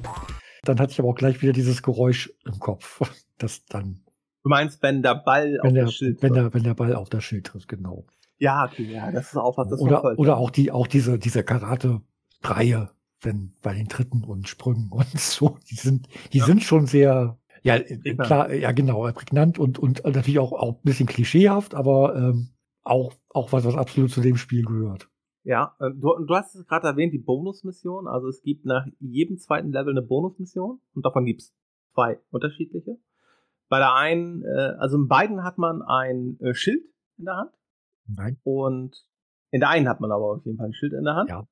Dann hatte ich aber auch gleich wieder dieses Geräusch im Kopf, [LAUGHS] das dann Du meinst, wenn der Ball wenn auf der, das Schild wenn trifft. der, wenn der Ball auf das Schild trifft, genau. Ja, okay, ja, das ist auch was, das oder, oder auch die, auch diese, diese Karate-Reihe, wenn bei den Tritten und Sprüngen [LAUGHS] und so, die sind, die Ja. sind schon sehr, ja, äh, Prägnant. klar, ja, genau, prägnant und, und natürlich auch, auch ein bisschen klischeehaft, aber ähm, auch, auch was, was absolut zu dem Spiel gehört. Ja, äh, du, du hast es gerade erwähnt, die Bonusmission. Also es gibt nach jedem zweiten Level eine Bonusmission und davon gibt es zwei unterschiedliche. Bei der einen, äh, also in beiden hat man ein äh, Schild in der Hand Nein. und in der einen hat man aber auf jeden Fall ein Schild in der Hand. Ja.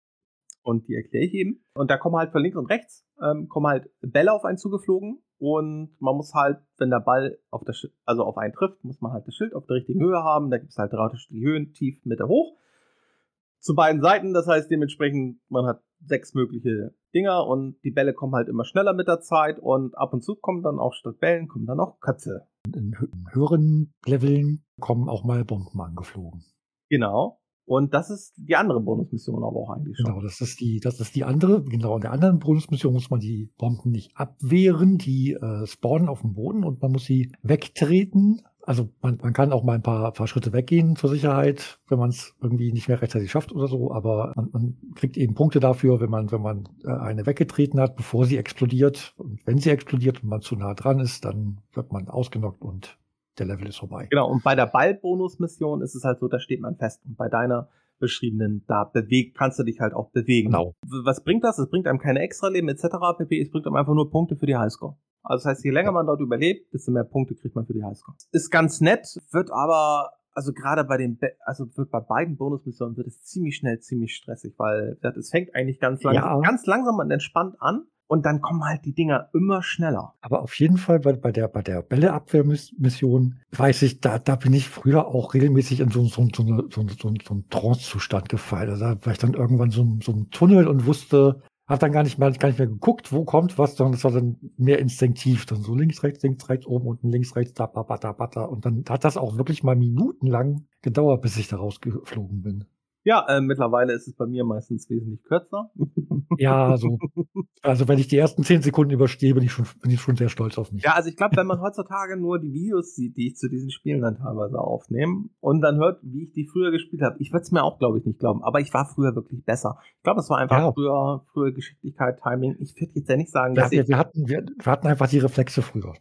Und die erkläre ich eben. Und da kommen halt von links und rechts, ähm, kommen halt Bälle auf einen zugeflogen. Und man muss halt, wenn der Ball auf das Schild, also auf einen trifft, muss man halt das Schild auf der richtigen Höhe haben. Da gibt es halt drei unterschiedliche Höhen, tief, Mitte, hoch. Zu beiden Seiten, das heißt dementsprechend, man hat sechs mögliche Dinger und die Bälle kommen halt immer schneller mit der Zeit und ab und zu kommen dann auch statt Bällen, kommen dann auch Köpfe. In höheren Leveln kommen auch mal Bomben angeflogen. Genau. Und das ist die andere Bonusmission aber auch eigentlich schon. Genau, das ist die, das ist die andere. Genau, in der anderen Bonusmission muss man die Bomben nicht abwehren, die äh, spawnen auf dem Boden und man muss sie wegtreten. Also man, man kann auch mal ein paar, paar Schritte weggehen zur Sicherheit, wenn man es irgendwie nicht mehr rechtzeitig schafft oder so. Aber man, man kriegt eben Punkte dafür, wenn man, wenn man äh, eine weggetreten hat, bevor sie explodiert. Und wenn sie explodiert und man zu nah dran ist, dann wird man ausgenockt und der Level ist vorbei. Genau, und bei der Ball-Bonus-Mission ist es halt so, da steht man fest. Und bei deiner beschriebenen, da bewegt, kannst du dich halt auch bewegen. Genau. Was bringt das? Es bringt einem keine Extraleben etc. pp. Es bringt einem einfach nur Punkte für die Highscore. Also das heißt, je länger man dort überlebt, desto mehr Punkte kriegt man für die Highscore. Ist ganz nett, wird aber, also gerade bei den, Be also wird bei beiden Bonusmissionen wird es ziemlich schnell ziemlich stressig, weil das- es fängt eigentlich ganz langsam, Ja. ganz langsam und entspannt an und dann kommen halt die Dinger immer schneller. Aber auf jeden Fall bei, bei der, bei der Bälleabwehrmission weiß ich, da, da bin ich früher auch regelmäßig in so, so, so, so, so, so, so einen Trance-Zustand gefallen. Also da war ich dann irgendwann so, so einem Tunnel und wusste, hab dann gar nicht mehr, gar nicht mehr geguckt, wo kommt was, sondern das war dann mehr instinktiv. Dann so links, rechts, links, rechts, oben, unten, links, rechts, da, da, da, da, da. Und dann hat das auch wirklich mal minutenlang gedauert, bis ich da rausgeflogen bin. Ja, äh, mittlerweile ist es bei mir meistens wesentlich kürzer. [LAUGHS] Ja, so. Also wenn ich die ersten zehn Sekunden überstehe, bin ich schon, bin ich schon sehr stolz auf mich. Ja, also ich glaube, wenn man heutzutage nur die Videos sieht, die ich zu diesen Spielen dann teilweise aufnehme und dann hört, wie ich die früher gespielt habe, ich würde es mir auch, glaube ich, nicht glauben, aber ich war früher wirklich besser. Ich glaube, es war einfach Ja. früher, früher Geschicklichkeit, Timing. Ich würde jetzt ja nicht sagen, Ja, dass wir, ich. wir, hatten, wir, wir hatten einfach die Reflexe früher.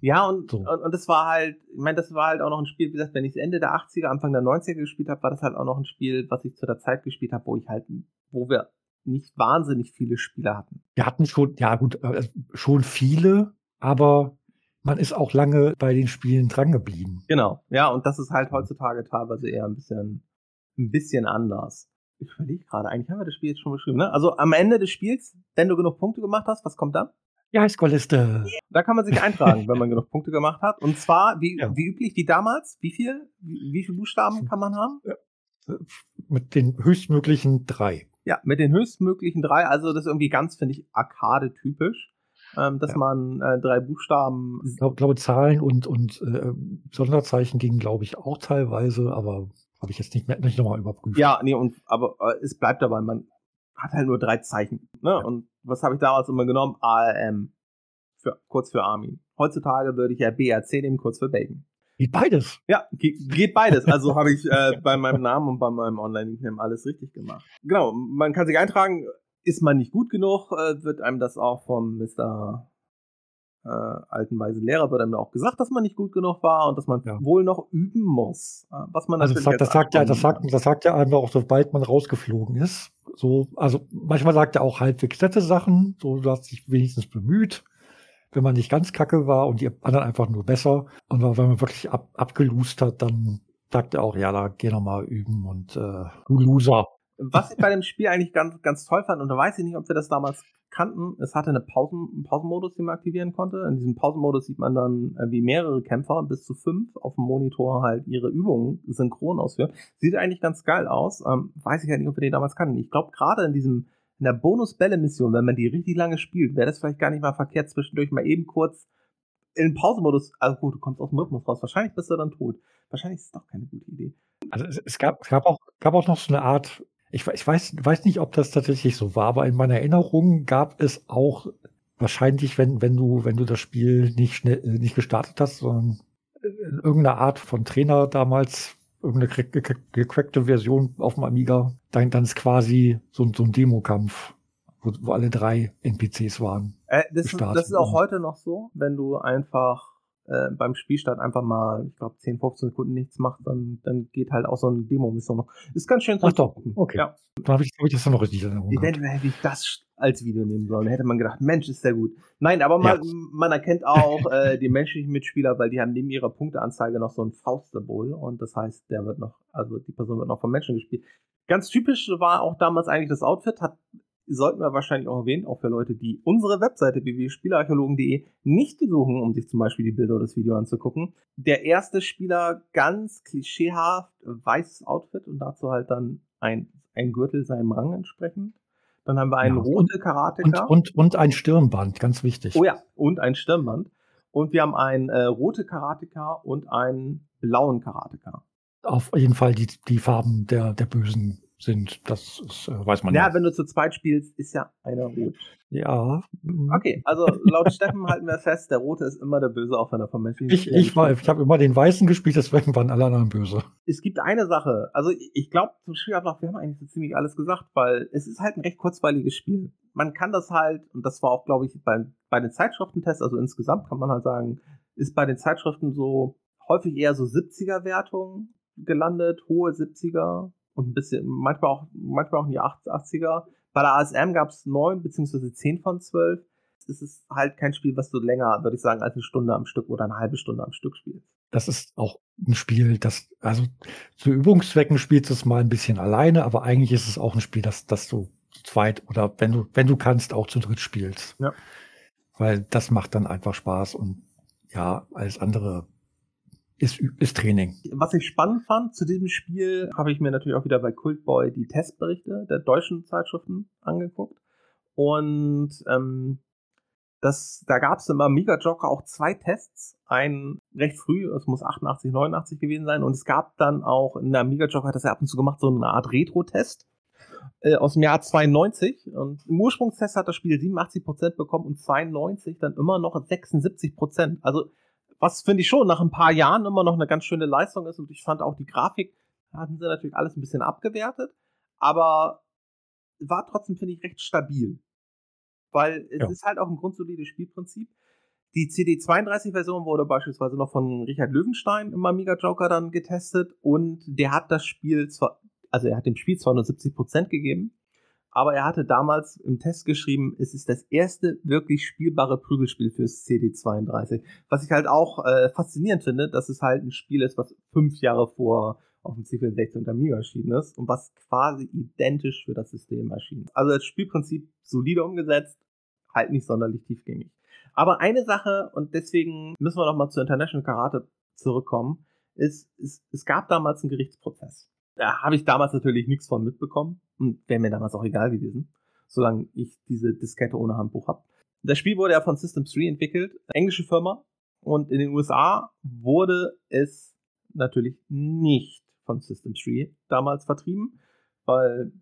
Ja, und, So. und, und das war halt, ich meine, das war halt auch noch ein Spiel, wie gesagt, wenn ich es Ende der 80er, Anfang der 90er gespielt habe, war das halt auch noch ein Spiel, was ich zu der Zeit gespielt habe, wo ich halt, wo wir nicht wahnsinnig viele Spiele hatten. Wir hatten schon, ja gut, äh, schon viele, aber man ist auch lange bei den Spielen drangeblieben. Genau, ja, und das ist halt heutzutage teilweise eher ein bisschen, ein bisschen anders. Ich überlege gerade, eigentlich haben wir das Spiel jetzt schon beschrieben, ne? Also am Ende des Spiels, wenn du genug Punkte gemacht hast, was kommt dann? Die Highscore-Liste. Da kann man sich eintragen, wenn man genug Punkte gemacht hat. Und zwar, wie, Ja. wie üblich, wie damals, wie viel, wie, wie viele Buchstaben kann man haben? Mit den höchstmöglichen drei. Ja, mit den höchstmöglichen drei, also das ist irgendwie ganz, finde ich, Arcade-typisch, ähm, dass Ja. man äh, drei Buchstaben Ich glaube, glaube Zahlen und, und äh, Sonderzeichen gingen, glaube ich, auch teilweise, aber habe ich jetzt nicht mehr nicht nochmal überprüft. Ja, nee, und aber äh, es bleibt dabei, man hat halt nur drei Zeichen. Ne? Ja. Und was habe ich damals immer genommen? ARM. Für, kurz für Armin. Heutzutage würde ich ja BRC nehmen, kurz für Bacon. Geht beides. Ja, ge geht beides. Also habe ich äh, bei meinem Namen und bei meinem Online-Nickname alles richtig gemacht. Genau, man kann sich eintragen, ist man nicht gut genug, äh, wird einem das auch vom Mr. Äh, alten weisen Lehrer wird einem auch gesagt, dass man nicht gut genug war und dass man Ja. wohl noch üben muss. Äh, was man Also das natürlich sagt, das sagt ja, das sagt, das sagt ja einfach auch, sobald man rausgeflogen ist. So, also manchmal sagt er auch halbwegs nette Sachen, so du hast dich wenigstens bemüht, wenn man nicht ganz kacke war und die anderen einfach nur besser. Und wenn man wirklich ab, abgelust hat, dann sagt er auch, ja, da geh noch mal üben und äh, du Loser. Was ich bei dem Spiel eigentlich ganz, ganz toll fand, und da weiß ich nicht, ob wir das damals kannten, es hatte eine Pausen, einen Pausenmodus, den man aktivieren konnte. In diesem Pausenmodus sieht man dann, äh, wie mehrere Kämpfer, bis zu fünf, auf dem Monitor halt ihre Übungen synchron ausführen. Sieht eigentlich ganz geil aus. Ähm, weiß ich halt nicht, ob wir den damals kannten. Ich glaube, gerade in diesem, in der Bonus-Bälle-Mission, wenn man die richtig lange spielt, wäre das vielleicht gar nicht mal verkehrt, zwischendurch mal eben kurz in den Pausenmodus, also gut, du kommst aus dem Rhythmus raus, wahrscheinlich bist du dann tot. Wahrscheinlich ist es doch keine gute Idee. Also es, es, gab, es gab, auch, gab auch noch so eine Art, ich, ich weiß, weiß nicht, ob das tatsächlich so war, aber in meiner Erinnerung gab es auch wahrscheinlich, wenn, wenn du, wenn du das Spiel nicht schnell, äh, nicht gestartet hast, sondern in irgendeiner Art von Trainer damals, irgendeine gecrackte Version auf dem Amiga. Dann, dann ist quasi so, so ein Demokampf, wo, wo alle drei NPCs waren. Äh, das, das ist auch heute noch so, wenn du einfach äh, beim Spielstart einfach mal, ich glaube, 10, 15 Sekunden nichts macht, dann, dann geht halt auch so ein Demo-Mission noch. Ist ganz schön zu Ach doch, okay. Ja. Dann habe ich, hab ich das dann noch richtig in Erinnerung. Eventuell hätte ich das als Video nehmen sollen. Da hätte man gedacht, Mensch, ist sehr gut. Nein, aber man, ja. man erkennt auch äh, die menschlichen Mitspieler, weil die haben neben ihrer Punkteanzeige noch so ein Faustsymbol und das heißt, der wird noch, also die Person wird noch von Menschen gespielt. Ganz typisch war auch damals eigentlich das Outfit, hat sollten wir wahrscheinlich auch erwähnen, auch für Leute, die unsere Webseite www.spielerarchäologen.de nicht besuchen, um sich zum Beispiel die Bilder oder das Video anzugucken. Der erste Spieler ganz klischeehaft weißes Outfit und dazu halt dann ein, ein Gürtel seinem Rang entsprechend. Dann haben wir einen ja, rote Karateka. Und, und, und ein Stirnband, ganz wichtig. Oh ja, und ein Stirnband. Und wir haben einen äh, rote Karateka und einen blauen Karateka. Auf jeden Fall die, die Farben der, der Bösen sind. Das ist, äh, weiß man ja. Ja, wenn du zu zweit spielst, ist ja einer rot. Ja. Mhm. Okay, also laut Steffen halten wir fest, der rote ist immer der Böse, auch wenn er vom Menschen Ich, ich, war, ich habe immer den weißen gespielt, deswegen waren alle anderen böse. Es gibt eine Sache, also ich glaube zum Spielablauf, wir haben eigentlich so ziemlich alles gesagt, weil es ist halt ein recht kurzweiliges Spiel. Man kann das halt, und das war auch, glaube ich, bei, bei den Zeitschriftentests, also insgesamt kann man halt sagen, ist bei den Zeitschriften so häufig eher so 70er-Wertungen gelandet, hohe 70er, und ein bisschen, manchmal auch, manchmal auch in die 80er. Bei der ASM gab es 9 bzw. 10 von 12. Es ist halt kein Spiel, was du länger, würde ich sagen, als eine Stunde am Stück oder eine halbe Stunde am Stück spielst. Das ist auch ein Spiel, das, also zu Übungszwecken spielst du es mal ein bisschen alleine, aber eigentlich ist es auch ein Spiel, das, das du zu zweit oder wenn du, wenn du kannst, auch zu dritt spielst. Ja. Weil das macht dann einfach Spaß und ja, alles andere ist, ist Training. Was ich spannend fand zu diesem Spiel, habe ich mir natürlich auch wieder bei Cultboy die Testberichte der deutschen Zeitschriften angeguckt. Und ähm, das, da gab es im Amiga Joker auch zwei Tests. Ein recht früh, es muss 88, 89 gewesen sein. Und es gab dann auch in der Amiga Joker, hat das ja ab und zu gemacht, so eine Art Retro-Test äh, aus dem Jahr 92. Und im Ursprungstest hat das Spiel 87% bekommen und 92 dann immer noch 76%. Also was finde ich schon nach ein paar Jahren immer noch eine ganz schöne Leistung ist. Und ich fand auch die Grafik, hatten sie natürlich alles ein bisschen abgewertet, aber war trotzdem, finde ich, recht stabil. Weil es ja. ist halt auch ein grundsolides Spielprinzip. Die CD32-Version wurde beispielsweise noch von Richard Löwenstein im Amiga Joker dann getestet und der hat das Spiel zwar, also er hat dem Spiel zwar nur 70% gegeben, aber er hatte damals im Test geschrieben, es ist das erste wirklich spielbare Prügelspiel fürs CD32. Was ich halt auch äh, faszinierend finde, dass es halt ein Spiel ist, was fünf Jahre vor auf dem C64 und Amiga erschienen ist und was quasi identisch für das System erschien. Also das Spielprinzip solide umgesetzt, halt nicht sonderlich tiefgängig. Aber eine Sache, und deswegen müssen wir nochmal zu International Karate zurückkommen, ist, ist, es gab damals einen Gerichtsprozess. Da habe ich damals natürlich nichts von mitbekommen und wäre mir damals auch egal gewesen, solange ich diese Diskette ohne Handbuch habe. Das Spiel wurde ja von System 3 entwickelt, englische Firma, und in den USA wurde es natürlich nicht von System 3 damals vertrieben, weil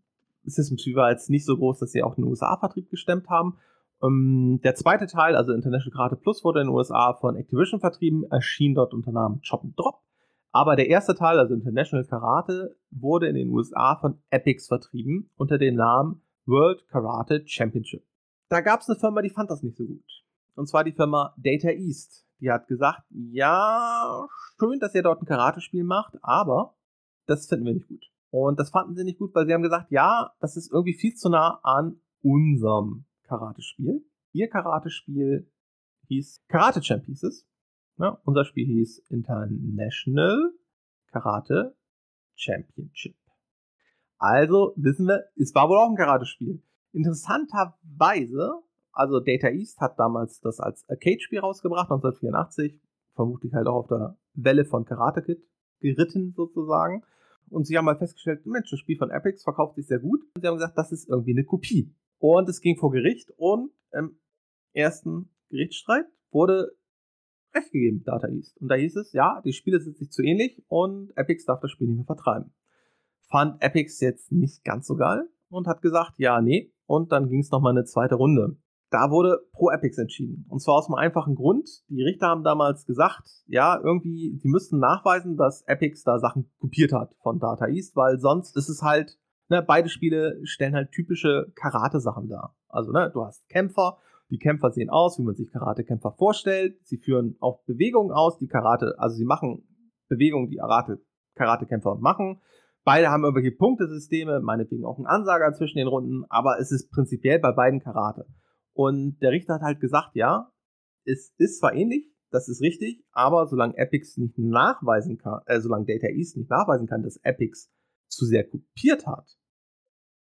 System 3 war jetzt nicht so groß, dass sie auch den USA-Vertrieb gestemmt haben. Um, ähm, der zweite Teil, also International Karate Plus, wurde in den USA von Activision vertrieben, erschien dort unter Namen Chop and Drop. Aber der erste Teil, also International Karate, wurde in den USA von Epix vertrieben unter dem Namen World Karate Championship. Da gab es eine Firma, die fand das nicht so gut. Und zwar die Firma Data East. Die hat gesagt, ja, schön, dass ihr dort ein Karate-Spiel macht, aber das finden wir nicht gut. Und das fanden sie nicht gut, weil sie haben gesagt, ja, das ist irgendwie viel zu nah an unserem Karate-Spiel. Ihr Karate-Spiel hieß Karate Champ hieß es. Ne? Unser Spiel hieß International Karate Championship. Also wissen wir, es war wohl auch ein Karate-Spiel. Interessanterweise, also Data East hat damals das als Arcade-Spiel rausgebracht, 1984, vermutlich halt auch auf der Welle von Karate Kid geritten sozusagen. Und sie haben mal festgestellt, Mensch, das Spiel von Epics verkauft sich sehr gut. Und sie haben gesagt, das ist irgendwie eine Kopie. Und es ging vor Gericht und im ersten Gerichtsstreit wurde recht gegeben, Data East. Und da hieß es, ja, die Spiele sind sich zu ähnlich und Epix darf das Spiel nicht mehr vertreiben. Fand Epix jetzt nicht ganz so geil und hat gesagt, ja, nee. Und dann ging es nochmal eine zweite Runde. da wurde pro Epics entschieden. Und zwar aus einem einfachen Grund. Die Richter haben damals gesagt, ja, irgendwie, die müssten nachweisen, dass Epics da Sachen kopiert hat von Data East, weil sonst ist es halt, ne, beide Spiele stellen halt typische Karate-Sachen dar. Also, ne, du hast Kämpfer, die Kämpfer sehen aus, wie man sich Karate-Kämpfer vorstellt. Sie führen auch Bewegungen aus, die Karate, also sie machen Bewegungen, die Karate-Kämpfer machen. Beide haben irgendwelche Punktesysteme, meinetwegen auch einen Ansager zwischen den Runden, aber es ist prinzipiell bei beiden Karate. Und der Richter hat halt gesagt, ja, es ist zwar ähnlich, das ist richtig, aber solange Epics nicht nachweisen kann, äh, solange Data East nicht nachweisen kann, dass Epics zu sehr kopiert hat,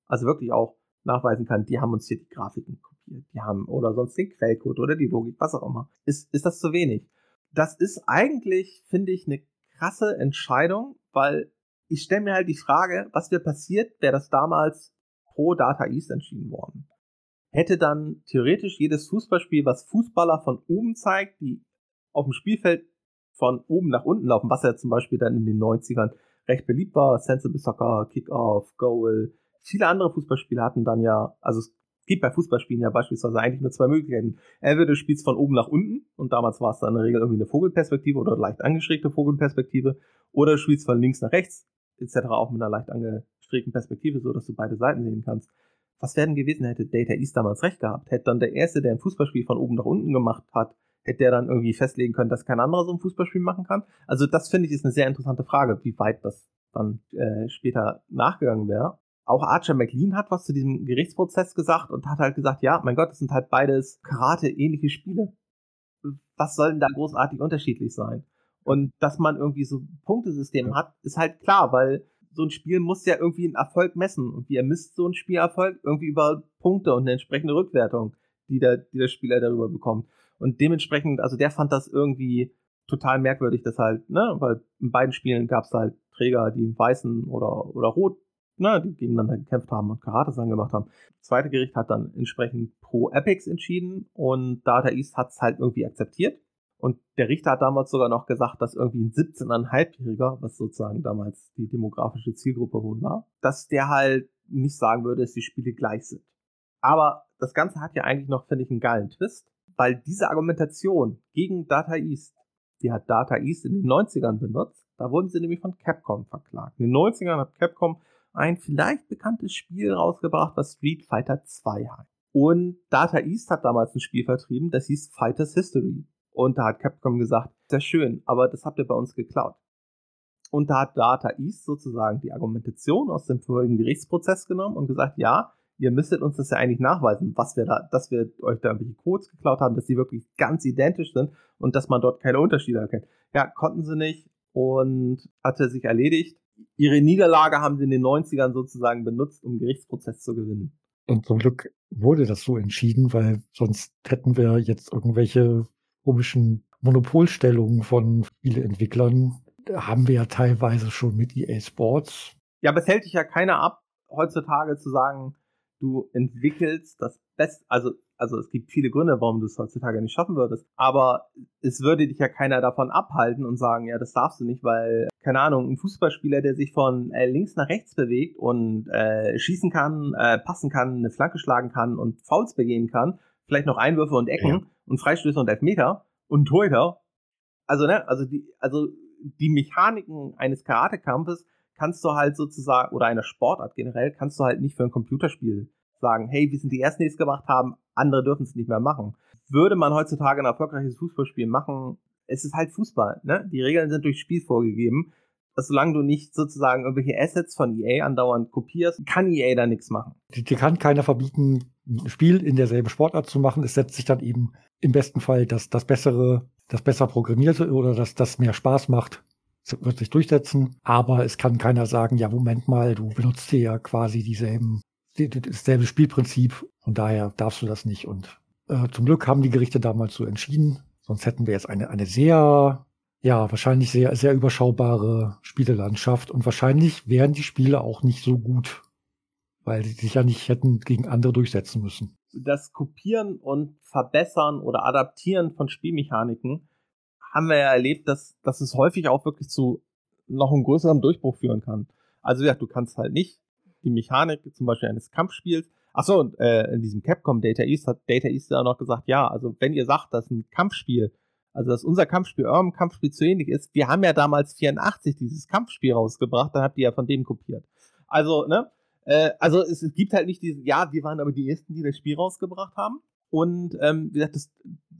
also wirklich auch nachweisen kann, die haben uns hier die Grafiken kopiert, die haben oder sonst den Quellcode oder die Logik, was auch immer, ist, ist das zu wenig. Das ist eigentlich, finde ich, eine krasse Entscheidung, weil ich stelle mir halt die Frage, was wäre passiert, wäre das damals pro Data East entschieden worden. Hätte dann theoretisch jedes Fußballspiel, was Fußballer von oben zeigt, die auf dem Spielfeld von oben nach unten laufen, was ja zum Beispiel dann in den 90ern recht beliebt war, Sensible Soccer, Kickoff, Goal. Viele andere Fußballspiele hatten dann ja, also es gibt bei Fußballspielen ja beispielsweise eigentlich nur zwei Möglichkeiten. Entweder du spielst von oben nach unten und damals war es dann in der Regel irgendwie eine Vogelperspektive oder leicht angeschrägte Vogelperspektive oder du spielst von links nach rechts etc. auch mit einer leicht angestrebten Perspektive, so dass du beide Seiten sehen kannst. Was wäre denn gewesen, hätte Data East damals recht gehabt? Hätte dann der Erste, der ein Fußballspiel von oben nach unten gemacht hat, hätte der dann irgendwie festlegen können, dass kein anderer so ein Fußballspiel machen kann? Also das finde ich ist eine sehr interessante Frage, wie weit das dann äh, später nachgegangen wäre. Auch Archer McLean hat was zu diesem Gerichtsprozess gesagt und hat halt gesagt, ja, mein Gott, das sind halt beides Karate-ähnliche Spiele. Was soll denn da großartig unterschiedlich sein? Und dass man irgendwie so ein Punktesystem hat, ist halt klar, weil so ein Spiel muss ja irgendwie einen Erfolg messen. Und wie er misst so ein Spielerfolg? Irgendwie über Punkte und eine entsprechende Rückwertung, die der, die der Spieler darüber bekommt. Und dementsprechend, also der fand das irgendwie total merkwürdig, dass halt, ne, weil in beiden Spielen gab es halt Träger, die im weißen oder, oder rot, ne, die gegeneinander gekämpft haben und Karate-Sachen gemacht haben. Das zweite Gericht hat dann entsprechend pro Epics entschieden und Data East hat es halt irgendwie akzeptiert. Und der Richter hat damals sogar noch gesagt, dass irgendwie ein 17,5-Jähriger, was sozusagen damals die demografische Zielgruppe wohl war, dass der halt nicht sagen würde, dass die Spiele gleich sind. Aber das Ganze hat ja eigentlich noch, finde ich, einen geilen Twist, weil diese Argumentation gegen Data East, die hat Data East in den 90ern benutzt, da wurden sie nämlich von Capcom verklagt. In den 90ern hat Capcom ein vielleicht bekanntes Spiel rausgebracht, was Street Fighter 2 heißt. Und Data East hat damals ein Spiel vertrieben, das hieß Fighters History. Und da hat Capcom gesagt, sehr schön, aber das habt ihr bei uns geklaut. Und da hat Data East sozusagen die Argumentation aus dem vorigen Gerichtsprozess genommen und gesagt, ja, ihr müsstet uns das ja eigentlich nachweisen, was wir da, dass wir euch da irgendwelche Codes geklaut haben, dass die wirklich ganz identisch sind und dass man dort keine Unterschiede erkennt. Ja, konnten sie nicht und hatte sich erledigt. Ihre Niederlage haben sie in den 90ern sozusagen benutzt, um Gerichtsprozess zu gewinnen. Und zum Glück wurde das so entschieden, weil sonst hätten wir jetzt irgendwelche komischen Monopolstellungen von Spieleentwicklern haben wir ja teilweise schon mit EA Sports. Ja, aber es hält dich ja keiner ab, heutzutage zu sagen, du entwickelst das Beste, also, also es gibt viele Gründe, warum du es heutzutage nicht schaffen würdest, aber es würde dich ja keiner davon abhalten und sagen, ja, das darfst du nicht, weil, keine Ahnung, ein Fußballspieler, der sich von äh, links nach rechts bewegt und äh, schießen kann, äh, passen kann, eine Flanke schlagen kann und Fouls begehen kann, vielleicht noch Einwürfe und Ecken ja. und Freistöße und Elfmeter und Torhüter. Also, ne, also die, also die Mechaniken eines Karatekampfes kannst du halt sozusagen, oder einer Sportart generell, kannst du halt nicht für ein Computerspiel sagen, hey, wir sind die Ersten, die es gemacht haben, andere dürfen es nicht mehr machen. Würde man heutzutage ein erfolgreiches Fußballspiel machen, es ist halt Fußball, ne? Die Regeln sind durch Spiel vorgegeben. Dass solange du nicht sozusagen irgendwelche Assets von EA andauernd kopierst, kann EA da nichts machen. Die kann keiner verbieten, ein Spiel in derselben Sportart zu machen. Es setzt sich dann eben im besten Fall das, das bessere, das besser programmierte oder das, das mehr Spaß macht, wird sich durchsetzen. Aber es kann keiner sagen, ja, Moment mal, du benutzt hier ja quasi dieselben, dasselbe Spielprinzip. Von daher darfst du das nicht. Und äh, zum Glück haben die Gerichte damals so entschieden. Sonst hätten wir jetzt eine, eine sehr, ja, wahrscheinlich sehr, sehr überschaubare Spielelandschaft. Und wahrscheinlich wären die Spiele auch nicht so gut weil sie sich ja nicht hätten gegen andere durchsetzen müssen. Das Kopieren und Verbessern oder Adaptieren von Spielmechaniken haben wir ja erlebt, dass, dass es häufig auch wirklich zu noch einem größeren Durchbruch führen kann. Also ja, du kannst halt nicht die Mechanik zum Beispiel eines Kampfspiels Achso, und äh, in diesem Capcom Data East hat Data East ja noch gesagt, ja, also wenn ihr sagt, dass ein Kampfspiel, also dass unser Kampfspiel eurem Kampfspiel zu ähnlich ist, wir haben ja damals 84 dieses Kampfspiel rausgebracht, dann habt ihr ja von dem kopiert. Also, ne? Äh, also es, es, gibt halt nicht diesen, ja, wir waren aber die Ersten, die das Spiel rausgebracht haben. Und ähm, wie gesagt, das,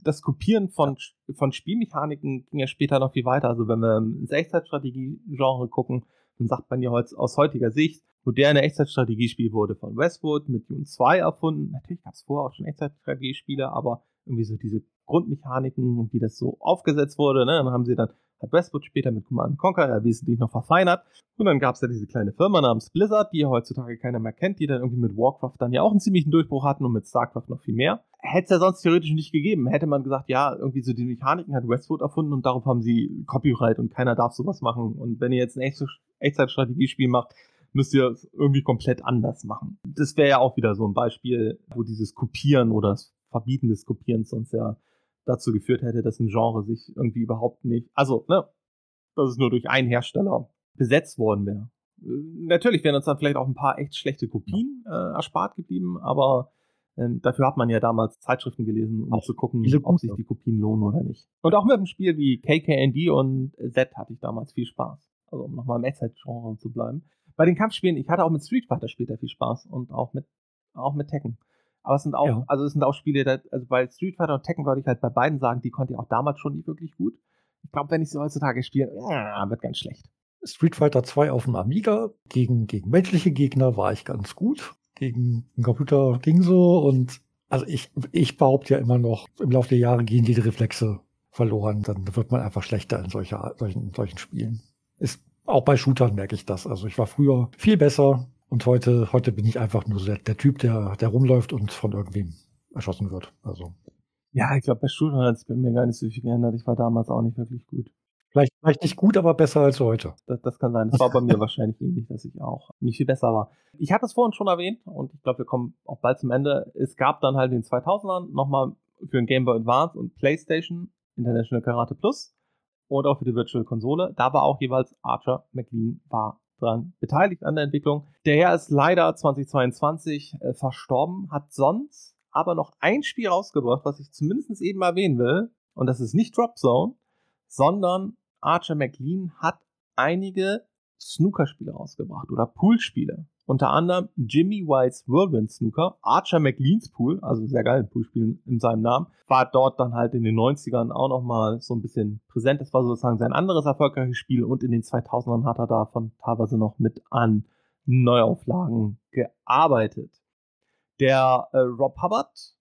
das Kopieren von, von Spielmechaniken ging ja später noch viel weiter. Also wenn wir ins Echtzeitstrategie-Genre gucken, sagt man ja aus heutiger Sicht, moderne Echtzeitstrategiespiel wurde von Westwood mit Dune 2 erfunden. Natürlich gab es vorher auch schon Echtzeitstrategiespiele, aber irgendwie so diese Grundmechaniken und wie das so aufgesetzt wurde, ne, dann haben sie dann hat Westwood später mit Command Conquer ja wesentlich noch verfeinert. Und dann gab es ja diese kleine Firma namens Blizzard, die ja heutzutage keiner mehr kennt, die dann irgendwie mit Warcraft dann ja auch einen ziemlichen Durchbruch hatten und mit StarCraft noch viel mehr. Hätte es ja sonst theoretisch nicht gegeben. Hätte man gesagt, ja, irgendwie so die Mechaniken hat Westwood erfunden und darauf haben sie Copyright und keiner darf sowas machen. Und wenn ihr jetzt ein Echtzeitstrategiespiel macht, müsst ihr es irgendwie komplett anders machen. Das wäre ja auch wieder so ein Beispiel, wo dieses Kopieren oder das Verbieten des Kopierens sonst ja dazu geführt hätte, dass ein Genre sich irgendwie überhaupt nicht, also, ne, dass es nur durch einen Hersteller besetzt worden wäre. Natürlich wären uns dann vielleicht auch ein paar echt schlechte Kopien äh, erspart geblieben, aber äh, dafür hat man ja damals Zeitschriften gelesen, um auch zu gucken, ob sich die Kopien lohnen oder nicht. Und auch mit einem Spiel wie KKND und Z hatte ich damals viel Spaß. Also um nochmal im Echtzeit-Genre zu bleiben. Bei den Kampfspielen, ich hatte auch mit Street Fighter später viel Spaß und auch mit, auch mit Tekken. Aber es sind auch, ja. also es sind auch Spiele, da, also bei Street Fighter und Tekken würde ich halt bei beiden sagen, die konnte ich auch damals schon nicht wirklich gut. Ich glaube, wenn ich sie heutzutage spiele, ja, wird ganz schlecht. Street Fighter 2 auf dem Amiga gegen, gegen menschliche Gegner war ich ganz gut. Gegen den Computer ging so und also ich, ich behaupte ja immer noch, im Laufe der Jahre gehen die Reflexe verloren. Dann wird man einfach schlechter in solcher, solchen, solchen Spielen. Ist, auch bei Shootern merke ich das. Also ich war früher viel besser, und heute, heute bin ich einfach nur der, der Typ, der, der rumläuft und von irgendwem erschossen wird. Also. Ja, ich glaube, bei Schultern hat es bei mir gar nicht so viel geändert. Ich war damals auch nicht wirklich gut. Vielleicht, vielleicht nicht gut, aber besser als heute. Das, das kann sein. Das war bei mir wahrscheinlich ähnlich, dass ich auch nicht viel besser war. Ich hatte es vorhin schon erwähnt und ich glaube, wir kommen auch bald zum Ende. Es gab dann halt in den 2000ern nochmal für den Game Boy Advance und PlayStation International Karate Plus und auch für die Virtual Konsole. Da war auch jeweils Archer McLean war dran beteiligt an der Entwicklung. Der Herr ist leider 2022 äh, verstorben, hat sonst aber noch ein Spiel rausgebracht, was ich zumindest eben erwähnen will. Und das ist nicht Drop Zone, sondern Archer McLean hat einige Snookerspiele rausgebracht oder Poolspiele. Unter anderem Jimmy Whites Whirlwind Snooker, Archer McLean's Pool, also sehr geil Poolspiel in seinem Namen, war dort dann halt in den 90ern auch nochmal so ein bisschen präsent. Das war sozusagen sein anderes erfolgreiches Spiel und in den 2000ern hat er davon teilweise noch mit an Neuauflagen gearbeitet. Der äh, Rob Hubbard,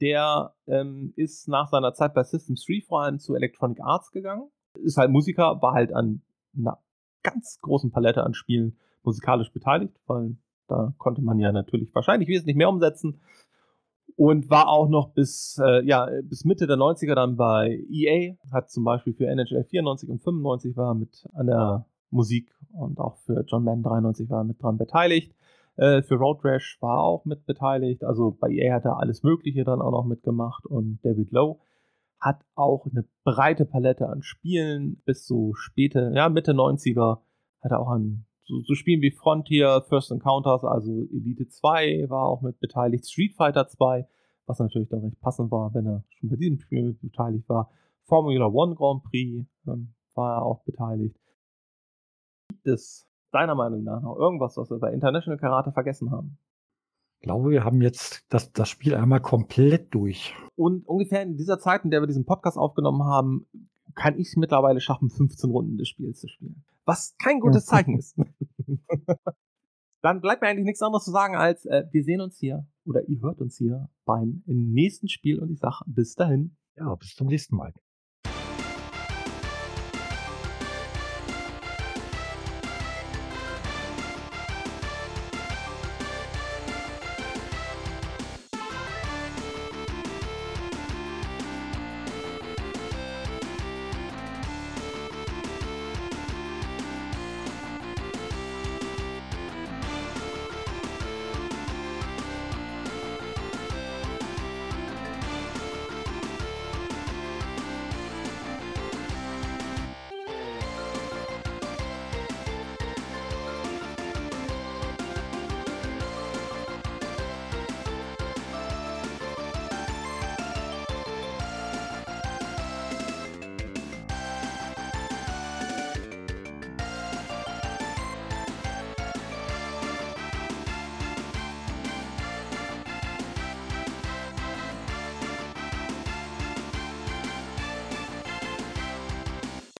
der ähm, ist nach seiner Zeit bei System 3 vor allem zu Electronic Arts gegangen. Ist halt Musiker, war halt an einer ganz großen Palette an Spielen musikalisch beteiligt, weil da konnte man ja natürlich wahrscheinlich wesentlich mehr umsetzen. Und war auch noch bis, äh, ja, bis Mitte der 90er dann bei EA, hat zum Beispiel für NHL 94 und 95 war mit an der Musik und auch für John Madden 93 war mit dran beteiligt. Äh, für Road Rash war auch mit beteiligt. Also bei EA hat er alles Mögliche dann auch noch mitgemacht und David Lowe hat auch eine breite Palette an Spielen bis so späte, ja, Mitte 90er hat er auch an so, so Spielen wie Frontier, First Encounters, also Elite 2 war auch mit beteiligt, Street Fighter 2, was natürlich dann recht passend war, wenn er schon bei diesem Spiel beteiligt war. Formula One Grand Prix ähm, war er auch beteiligt. Gibt es deiner Meinung nach noch irgendwas, was wir bei International Karate vergessen haben? Ich glaube, wir haben jetzt das, das Spiel einmal komplett durch. Und ungefähr in dieser Zeit, in der wir diesen Podcast aufgenommen haben, kann ich es mittlerweile schaffen, 15 Runden des Spiels zu spielen. Was kein gutes Zeichen ist. [LAUGHS] Dann bleibt mir eigentlich nichts anderes zu sagen, als äh, wir sehen uns hier oder ihr hört uns hier beim nächsten Spiel und ich sage bis dahin. Ja, bis zum nächsten Mal.